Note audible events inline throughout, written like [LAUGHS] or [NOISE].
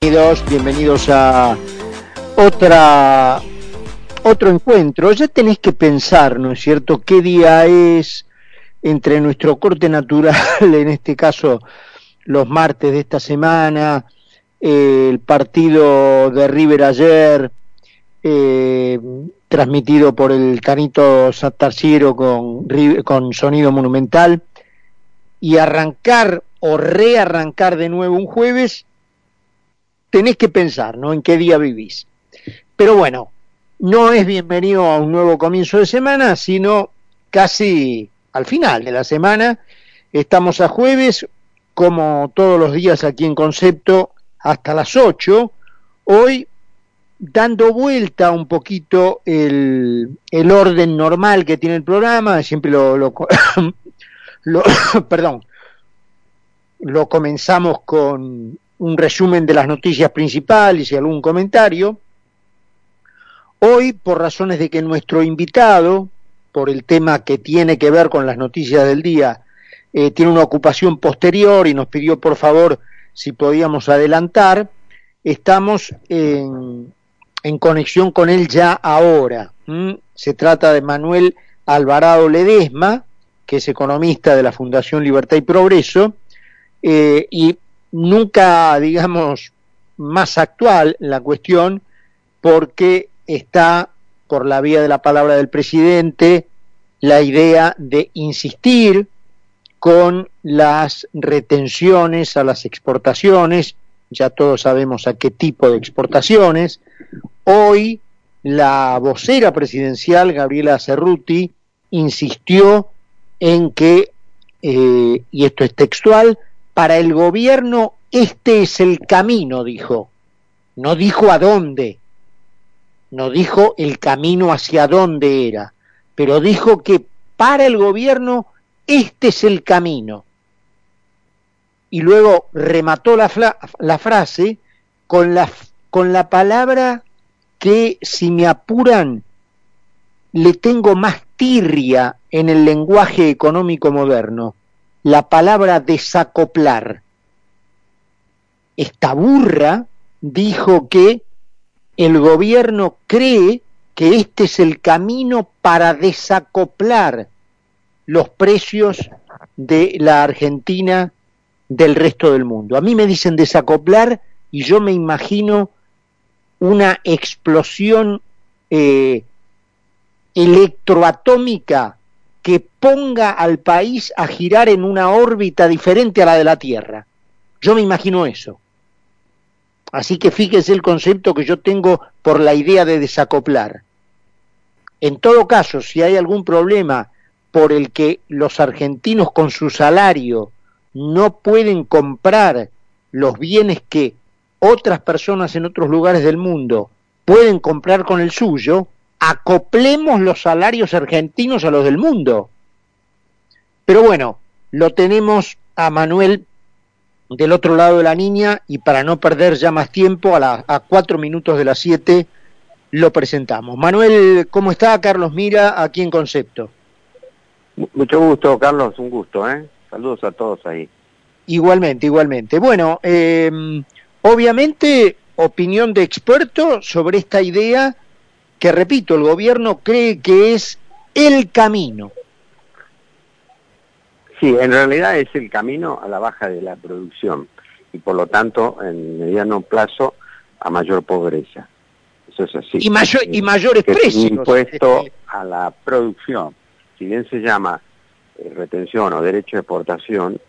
Bienvenidos, bienvenidos a otra otro encuentro. Ya tenéis que pensar, ¿no es cierto?, qué día es entre nuestro corte natural, [LAUGHS] en este caso los martes de esta semana, eh, el partido de River ayer, eh, transmitido por el Canito Santarciero con, con sonido monumental, y arrancar o rearrancar de nuevo un jueves tenés que pensar, ¿no? En qué día vivís. Pero bueno, no es bienvenido a un nuevo comienzo de semana, sino casi al final de la semana. Estamos a jueves, como todos los días aquí en Concepto, hasta las 8. Hoy dando vuelta un poquito el, el orden normal que tiene el programa, siempre lo, lo, [COUGHS] lo [COUGHS] perdón, lo comenzamos con un resumen de las noticias principales y algún comentario. Hoy, por razones de que nuestro invitado, por el tema que tiene que ver con las noticias del día, eh, tiene una ocupación posterior y nos pidió por favor si podíamos adelantar, estamos en, conexión con él ya ahora. Se trata de Manuel Alvarado Ledesma, que es economista de la Fundación Libertad y Progreso, eh, y nunca, digamos, más actual la cuestión porque está por la vía de la palabra del presidente la idea de insistir con las retenciones a las exportaciones, ya todos sabemos a qué tipo de exportaciones. Hoy la vocera presidencial, Gabriela Cerruti, insistió en que, eh, y esto es textual, para el gobierno este es el camino, dijo. No dijo a dónde, no dijo el camino hacia dónde era, pero dijo que para el gobierno este es el camino. Y luego remató la, frase con la palabra que, si me apuran, le tengo más tirria en el lenguaje económico moderno la palabra desacoplar. Esta burra dijo que el gobierno cree que este es el camino para desacoplar los precios de la Argentina del resto del mundo. A mí me dicen desacoplar y yo me imagino una explosión eh, electroatómica que ponga al país a girar en una órbita diferente a la de la Tierra. Yo me imagino eso. Así que fíjese el concepto que yo tengo por la idea de desacoplar. En todo caso, si hay algún problema por el que los argentinos con su salario no pueden comprar los bienes que otras personas en otros lugares del mundo pueden comprar con el suyo, acoplemos los salarios argentinos a los del mundo. Pero bueno, lo tenemos a Manuel del otro lado de la niña y para no perder ya más tiempo, a, a cuatro minutos de las siete, lo presentamos. Manuel, ¿cómo está? Carlos Mira, aquí en Concepto. Mucho gusto, Carlos, un gusto, ¿eh? Saludos a todos ahí. Igualmente, igualmente. Bueno, eh, obviamente, opinión de experto sobre esta idea que repito, el gobierno cree que es el camino. Sí, en realidad es el camino a la baja de la producción y por lo tanto en mediano plazo a mayor pobreza. Eso es así. Y, mayor, y mayores precios. impuesto a la producción. Si bien se llama eh, retención o derecho de exportación,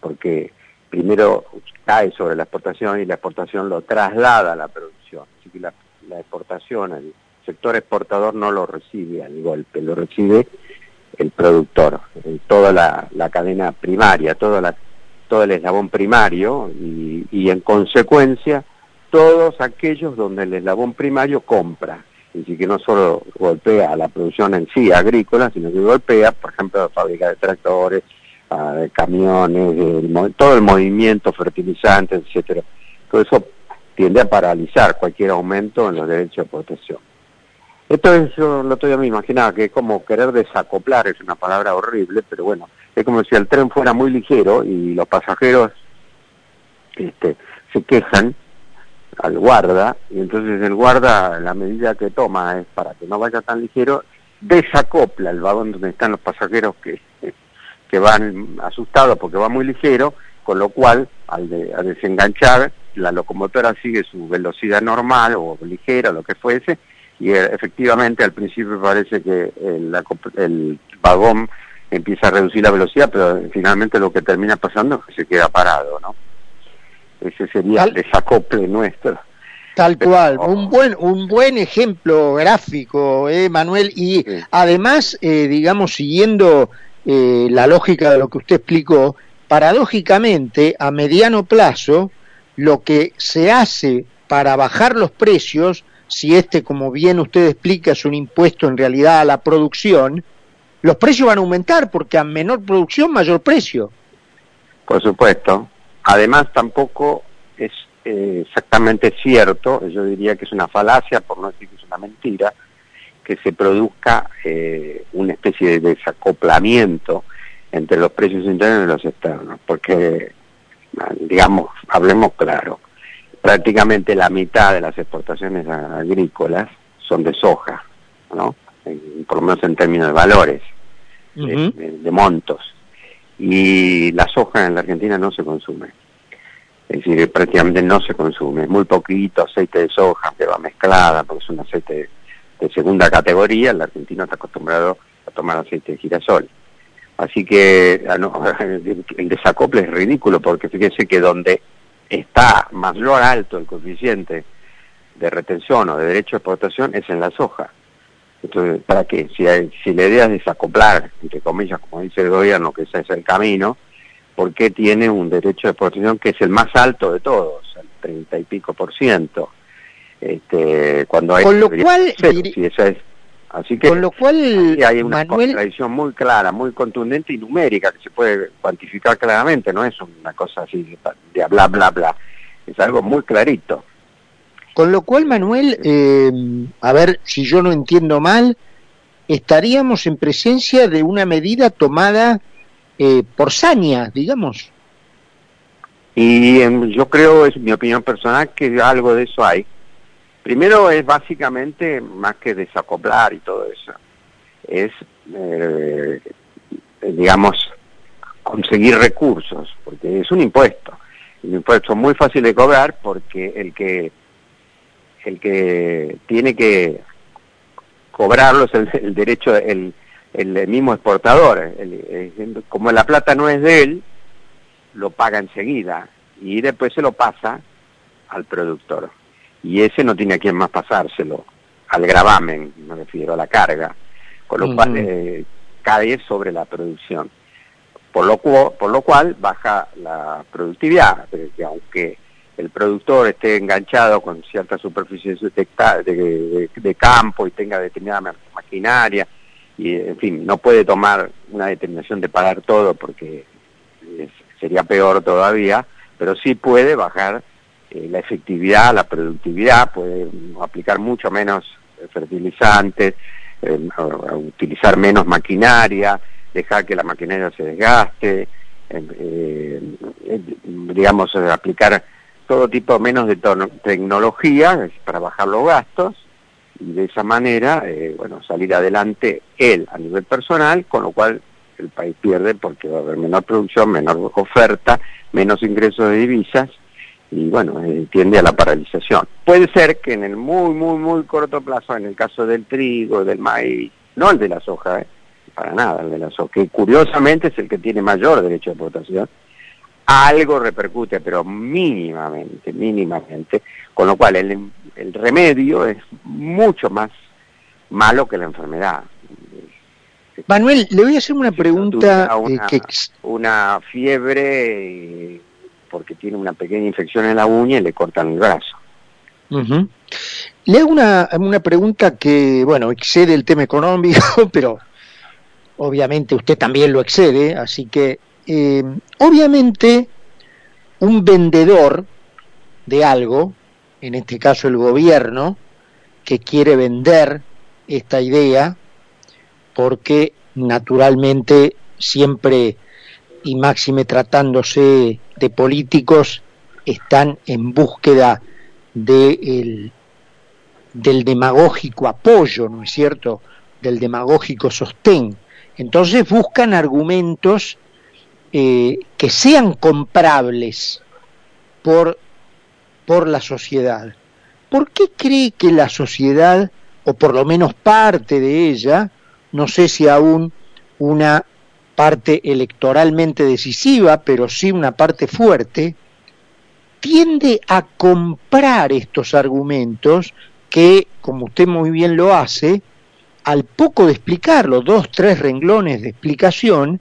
porque primero cae sobre la exportación y la exportación lo traslada a la producción. Así que la, la exportación, el, sector exportador no lo recibe al golpe, lo recibe el productor, toda la, cadena primaria, toda la, todo el eslabón primario y, en consecuencia todos aquellos donde el eslabón primario compra. Es decir, que no solo golpea a la producción en sí agrícola, sino que golpea, por ejemplo, fábricas de tractores, de camiones, todo el movimiento, fertilizantes, etcétera. Todo eso tiende a paralizar cualquier aumento en los derechos de exportación. Esto es, yo lo todavía me imaginaba, que es como querer desacoplar, es una palabra horrible, pero bueno, es como si el tren fuera muy ligero y los pasajeros este, se quejan al guarda, y entonces el guarda, la medida que toma es para que no vaya tan ligero, desacopla el vagón donde están los pasajeros que, que van asustados porque va muy ligero, con lo cual al, desenganchar la locomotora sigue su velocidad normal o ligera, lo que fuese, y eh, efectivamente al principio parece que el, el vagón empieza a reducir la velocidad, pero finalmente lo que termina pasando es que se queda parado, ¿no? Ese sería el desacople nuestro. Tal cual, un buen un buen ejemplo gráfico, eh, Manuel, y además, eh, digamos, siguiendo eh, la lógica de lo que usted explicó, paradójicamente, a mediano plazo, lo que se hace para bajar los precios, si este, como bien usted explica, es un impuesto en realidad a la producción, los precios van a aumentar porque a menor producción, mayor precio. Por supuesto, Además, tampoco es eh, exactamente cierto, yo diría que es una falacia, por no decir que es una mentira, que se produzca eh, una especie de desacoplamiento entre los precios internos y los externos, porque, digamos, hablemos claro, prácticamente la mitad de las exportaciones agrícolas son de soja, ¿no? por lo menos en términos de valores, de montos y la soja en la Argentina no se consume. Es decir, prácticamente no se consume. Muy poquito aceite de soja que va mezclada, porque es un aceite de segunda categoría. El argentino está acostumbrado a tomar aceite de girasol. Así que ah, [LAUGHS] el desacople es ridículo, porque fíjese que donde está más alto el coeficiente de retención o de derecho de exportación es en la soja. Entonces, ¿para qué? Si, si la idea es desacoplar, entre comillas, como dice el gobierno, que ese es el camino, ¿por qué tiene un derecho de exportación que es el más alto de todos, el treinta y pico por ciento? Este, cuando hay con lo cual así que con lo cual hay una contradicción muy clara muy contundente y numérica que se puede cuantificar claramente no es una cosa así de bla bla bla es algo muy clarito con lo cual, Manuel, eh, a ver si yo no entiendo mal, estaríamos en presencia de una medida tomada eh, por saña, digamos. Y em, yo creo, es mi opinión personal, que algo de eso hay. Primero es básicamente, más que desacoplar y todo eso, es, eh, digamos, conseguir recursos, porque es un impuesto. Un impuesto muy fácil de cobrar porque el que el que tiene que cobrarlo es el, derecho, el, el, mismo exportador. como la plata no es de él, lo paga enseguida y después se lo pasa al productor. Y ese no tiene a quién más pasárselo, al gravamen, me refiero a la carga, con lo cual eh, cae sobre la producción. Por lo, por lo cual baja la productividad, que aunque el productor esté enganchado con cierta superficie de, de, campo y tenga determinada maquinaria, y en fin, no puede tomar una determinación de pagar todo porque sería peor todavía, pero sí puede bajar eh, la efectividad, la productividad, puede aplicar mucho menos fertilizantes, eh, utilizar menos maquinaria, dejar que la maquinaria se desgaste, eh, digamos, aplicar todo tipo menos de tecnología para bajar los gastos y de esa manera, eh, bueno, salir adelante él a nivel personal, con lo cual el país pierde porque va a haber menor producción, menor oferta, menos ingresos de divisas y bueno, eh, tiende a la paralización. Puede ser que en el muy, muy, muy corto plazo, en el caso del trigo, del maíz, no el de la soja, eh, para nada el de la soja, que curiosamente es el que tiene mayor derecho de exportación, algo repercute, pero mínimamente, mínimamente, con lo cual el, el remedio es mucho más malo que la enfermedad. Manuel, le voy a hacer una pregunta. Una, que... una fiebre porque tiene una pequeña infección en la uña y le cortan el brazo. Le hago una, una pregunta que, bueno, excede el tema económico, [LAUGHS] pero obviamente usted también lo excede, así que eh, obviamente un vendedor de algo, en este caso el gobierno, que quiere vender esta idea, porque naturalmente siempre y máxime tratándose de políticos, están en búsqueda del demagógico apoyo, ¿no es cierto?, del demagógico sostén. Entonces buscan argumentos eh, que sean comprables por, por la sociedad. ¿Por qué cree que la sociedad, o por lo menos parte de ella, no sé si aún una parte electoralmente decisiva, pero sí una parte fuerte, tiende a comprar estos argumentos que, como usted muy bien lo hace, al poco de explicarlo, dos, tres renglones de explicación,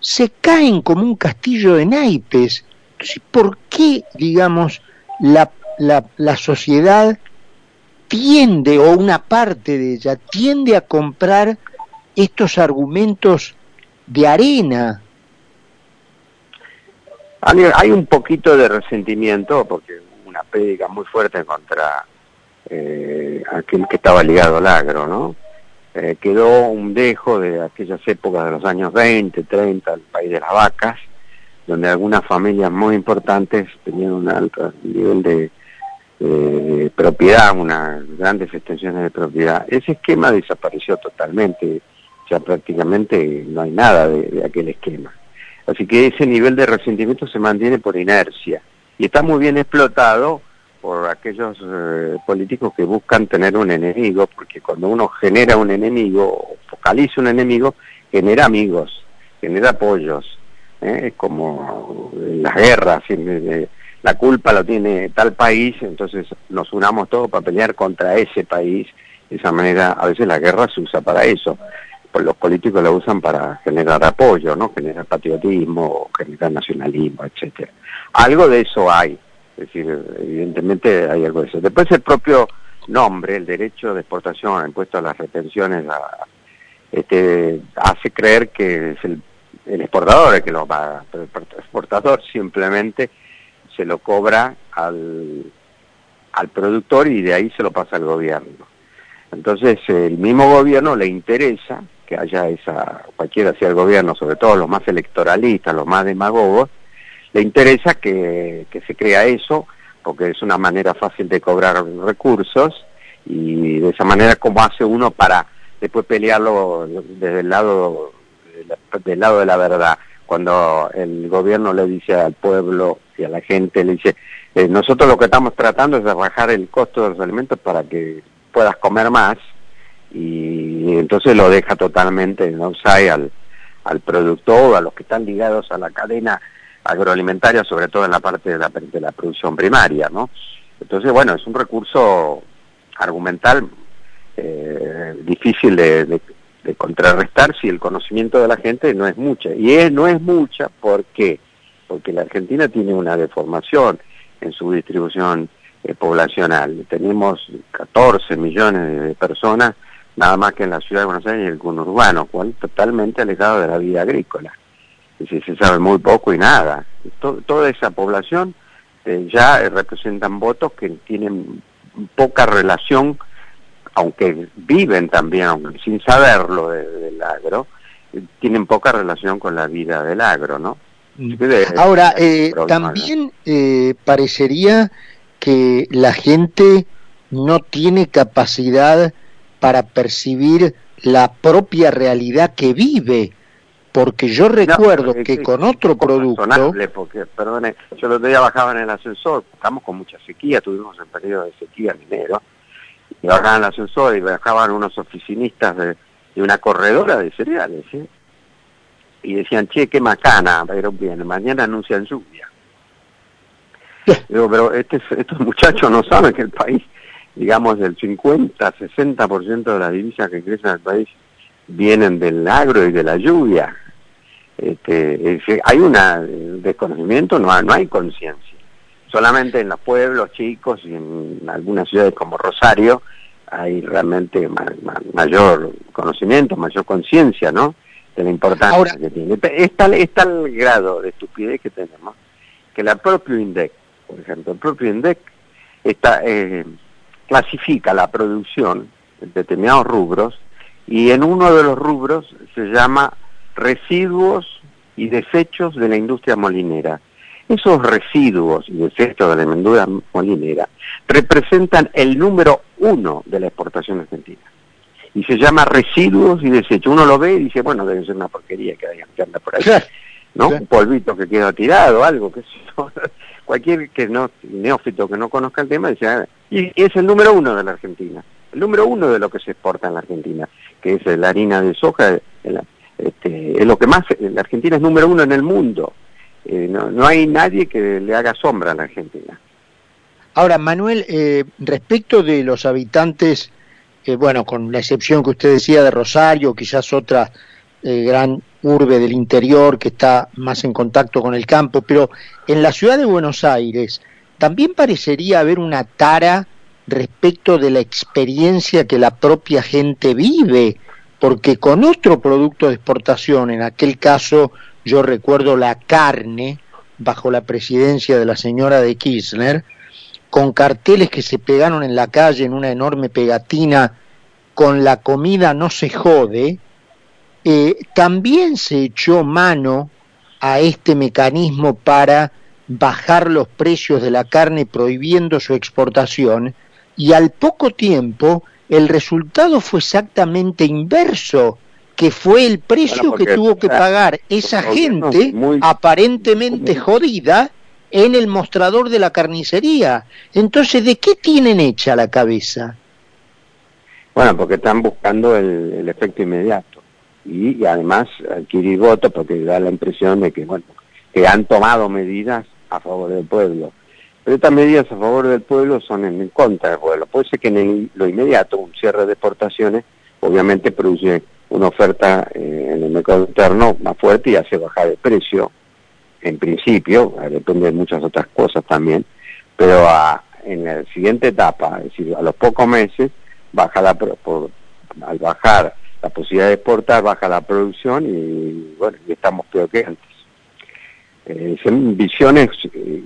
se caen como un castillo de naipes. Entonces, ¿por qué, digamos, la, la, la sociedad tiende, o una parte de ella, tiende a comprar estos argumentos de arena? Hay un poquito de resentimiento, porque una prédica muy fuerte contra eh, aquel que estaba ligado al agro, ¿no? Eh, quedó un dejo de aquellas épocas de los años 20, 30, el país de las vacas, donde algunas familias muy importantes tenían un alto nivel de, propiedad, unas grandes extensiones de propiedad. Ese esquema desapareció totalmente, ya prácticamente no hay nada de aquel esquema. Así que ese nivel de resentimiento se mantiene por inercia y está muy bien explotado por aquellos eh, políticos que buscan tener un enemigo, porque cuando uno genera un enemigo, o focaliza un enemigo, genera amigos, genera apoyos. ¿eh? Es como las guerras, la culpa la tiene tal país, entonces nos unamos todos para pelear contra ese país. De esa manera, a veces la guerra se usa para eso. Los políticos la usan para generar apoyo, ¿no? Generar patriotismo, generar nacionalismo, etcétera. Algo de eso hay. Es decir, evidentemente hay algo de eso. Después el propio nombre, el derecho de exportación impuesto a las retenciones, este, hace creer que es el, exportador el que lo paga, pero el exportador simplemente se lo cobra al, al productor y de ahí se lo pasa al gobierno. Entonces el mismo gobierno le interesa que haya esa, cualquiera sea el gobierno, sobre todo los más electoralistas, los más demagogos, le interesa que, se crea eso, porque es una manera fácil de cobrar recursos y de esa manera como hace uno para después pelearlo desde el lado del lado de la verdad cuando el gobierno le dice al pueblo y a la gente le dice eh, nosotros lo que estamos tratando es de bajar el costo de los alimentos para que puedas comer más y entonces lo deja totalmente no sabe al, al productor a los que están ligados a la cadena agroalimentaria, sobre todo en la parte de la, de la producción primaria, ¿no? Entonces, bueno, es un recurso argumental eh, difícil de, contrarrestar si el conocimiento de la gente no es mucha. Y es, no es mucha, ¿por? Porque la Argentina tiene una deformación en su distribución eh, poblacional. Tenemos 14 millones de personas, nada más que en la ciudad de Buenos Aires y el conurbano, cual totalmente alejado de la vida agrícola se sabe muy poco y nada. toda esa población eh, ya representan votos que tienen poca relación, aunque viven también, aunque sin saberlo del agro, eh, tienen poca relación con la vida del agro, ¿no? Mm. Ahora, eh, también parecería que la gente no tiene capacidad para percibir la propia realidad que vive porque yo recuerdo que con otro producto... Porque, perdone, yo el otro día bajaba en el ascensor, estamos con mucha sequía, tuvimos el periodo de sequía en enero, y bajaba en el ascensor y bajaban unos oficinistas de, una corredora de cereales, ¿sí? y decían, che, qué macana, pero bien, mañana anuncian lluvia. [LAUGHS] Digo, pero este, estos muchachos no saben que el país, digamos, del 50, 60% de las divisas que crecen en el país vienen del agro y de la lluvia. Este, hay un desconocimiento, no, no hay conciencia. Solamente en los pueblos chicos y en algunas ciudades como Rosario hay realmente mayor conocimiento, mayor conciencia, ¿no? De la importancia que tiene. Es tal, es tal grado de estupidez que tenemos que la propio INDEC, por ejemplo, el propio INDEC está, eh, clasifica la producción en determinados rubros y en uno de los rubros se llama residuos y desechos de la industria molinera. Esos residuos y desechos de la almendura molinera representan el número uno de la exportación argentina. Y se llama residuos y desechos. Uno lo ve y dice, bueno, debe ser una porquería que, que anda por ahí. [LAUGHS] ¿no? Un polvito que queda tirado, algo, que cualquier que no, neófito que no conozca el tema ah", y es el número uno de la Argentina, el número uno de lo que se exporta en la Argentina, que es la harina de soja, este, es lo que más, la Argentina es número uno en el mundo, eh, no, no, hay nadie que le haga sombra a la Argentina. Ahora, Manuel, eh, respecto de los habitantes, eh, bueno, con la excepción que usted decía de Rosario, quizás otra gran urbe del interior que está más en contacto con el campo, pero en la ciudad de Buenos Aires también parecería haber una tara respecto de la experiencia que la propia gente vive, porque con otro producto de exportación, en aquel caso yo recuerdo la carne, bajo la presidencia de la señora de Kirchner, con carteles que se pegaron en la calle en una enorme pegatina, con la comida no se jode, eh, también se echó mano a este mecanismo para bajar los precios de la carne prohibiendo su exportación y al poco tiempo el resultado fue exactamente inverso, que fue el precio que tuvo que pagar esa gente aparentemente jodida en el mostrador de la carnicería. Entonces, ¿de qué tienen hecha la cabeza? Bueno, porque están buscando el efecto inmediato y, además adquirir votos porque da la impresión de que, bueno, que han tomado medidas a favor del pueblo. Pero estas medidas a favor del pueblo son en, contra del pueblo. Puede ser que en lo inmediato un cierre de exportaciones obviamente produce una oferta eh, en el mercado interno más fuerte y hace bajar el precio, en principio, depende de muchas otras cosas también, pero en la siguiente etapa, es decir, a los pocos meses, baja la, por, al bajar la posibilidad de exportar, baja la producción y bueno, estamos peor que antes. Eh, son visiones, eh,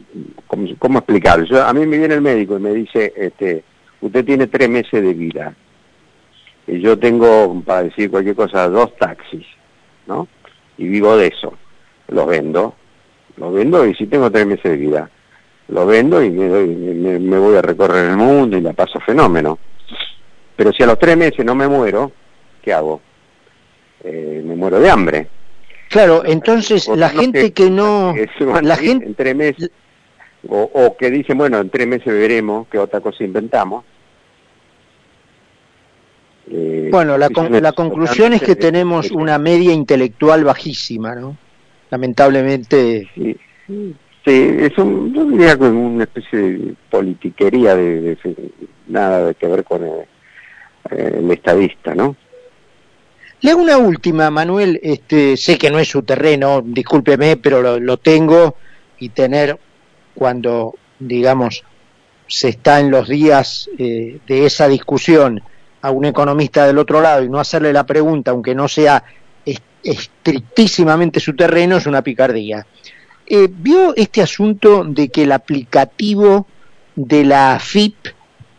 ¿cómo, explicarlo? Yo, a mí me viene el médico y me dice, este, usted tiene tres meses de vida. Y yo tengo, para decir cualquier cosa, dos taxis, ¿no? Y vivo de eso. Los vendo, los vendo y si tengo tres meses de vida, lo vendo y me, me voy a recorrer el mundo y la paso fenómeno. Pero si a los tres meses no me muero, ¿qué hago? Eh, me muero de hambre. Claro, entonces la gente que, no... la gente... En tres meses, o, que dicen, bueno, en tres meses veremos qué otra cosa inventamos. Eh, bueno, la, la conclusión es que tenemos una media intelectual bajísima, ¿no? Lamentablemente... Sí, sí es un, yo diría que una especie de politiquería, de, nada que ver con el, el estadista, ¿no? Le una última, Manuel. Este, sé que no es su terreno, discúlpeme, pero lo, tengo y tener cuando, digamos, se está en los días eh, de esa discusión a un economista del otro lado y no hacerle la pregunta, aunque no sea estrictísimamente su terreno, es una picardía. Eh, ¿Vio este asunto de que el aplicativo de la AFIP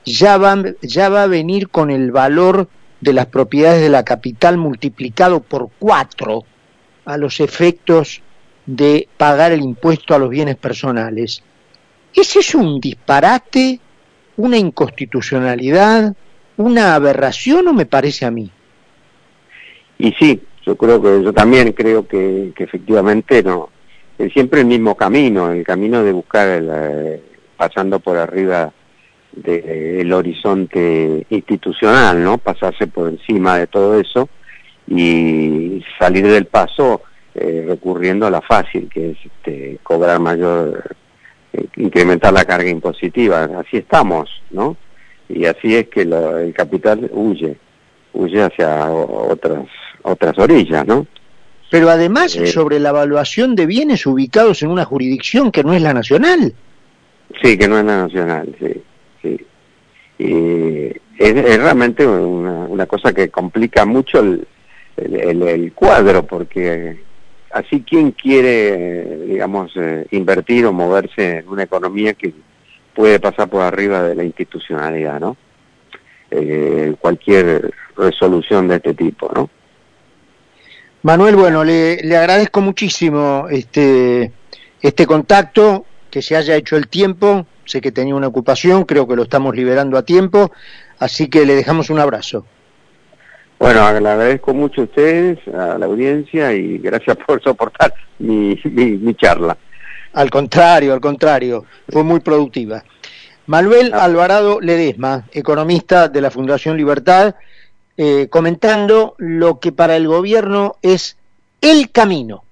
ya va, ya va a venir con el valor de las propiedades de la capital multiplicado por cuatro a los efectos de pagar el impuesto a los bienes personales. ¿Ese es un disparate, una inconstitucionalidad, una aberración o me parece a mí? Y sí, yo creo que yo también creo que, efectivamente no, es siempre el mismo camino, el camino de buscar el, eh, pasando por arriba del horizonte institucional, ¿no? Pasarse por encima de todo eso y salir del paso eh, recurriendo a la fácil, que es este, cobrar mayor, eh, incrementar la carga impositiva. Así estamos, ¿no? Y así es que el capital huye, huye hacia otras, otras orillas, ¿no? Pero además eh, sobre la evaluación de bienes ubicados en una jurisdicción que no es la nacional. Sí, que no es la nacional, sí. Y es, realmente una, cosa que complica mucho el, cuadro, porque así quien quiere, digamos, eh, invertir o moverse en una economía que puede pasar por arriba de la institucionalidad, ¿no? Eh, cualquier resolución de este tipo, ¿no? Manuel, bueno, le, le agradezco muchísimo este este contacto, que se haya hecho el tiempo, sé que tenía una ocupación, creo que lo estamos liberando a tiempo, así que le dejamos un abrazo. Bueno, le agradezco mucho a ustedes, a la audiencia y gracias por soportar mi, mi, charla. Al contrario, al contrario, fue muy productiva. Manuel ah. Alvarado Ledesma, economista de la Fundación Libertad, eh, comentando lo que para el gobierno es el camino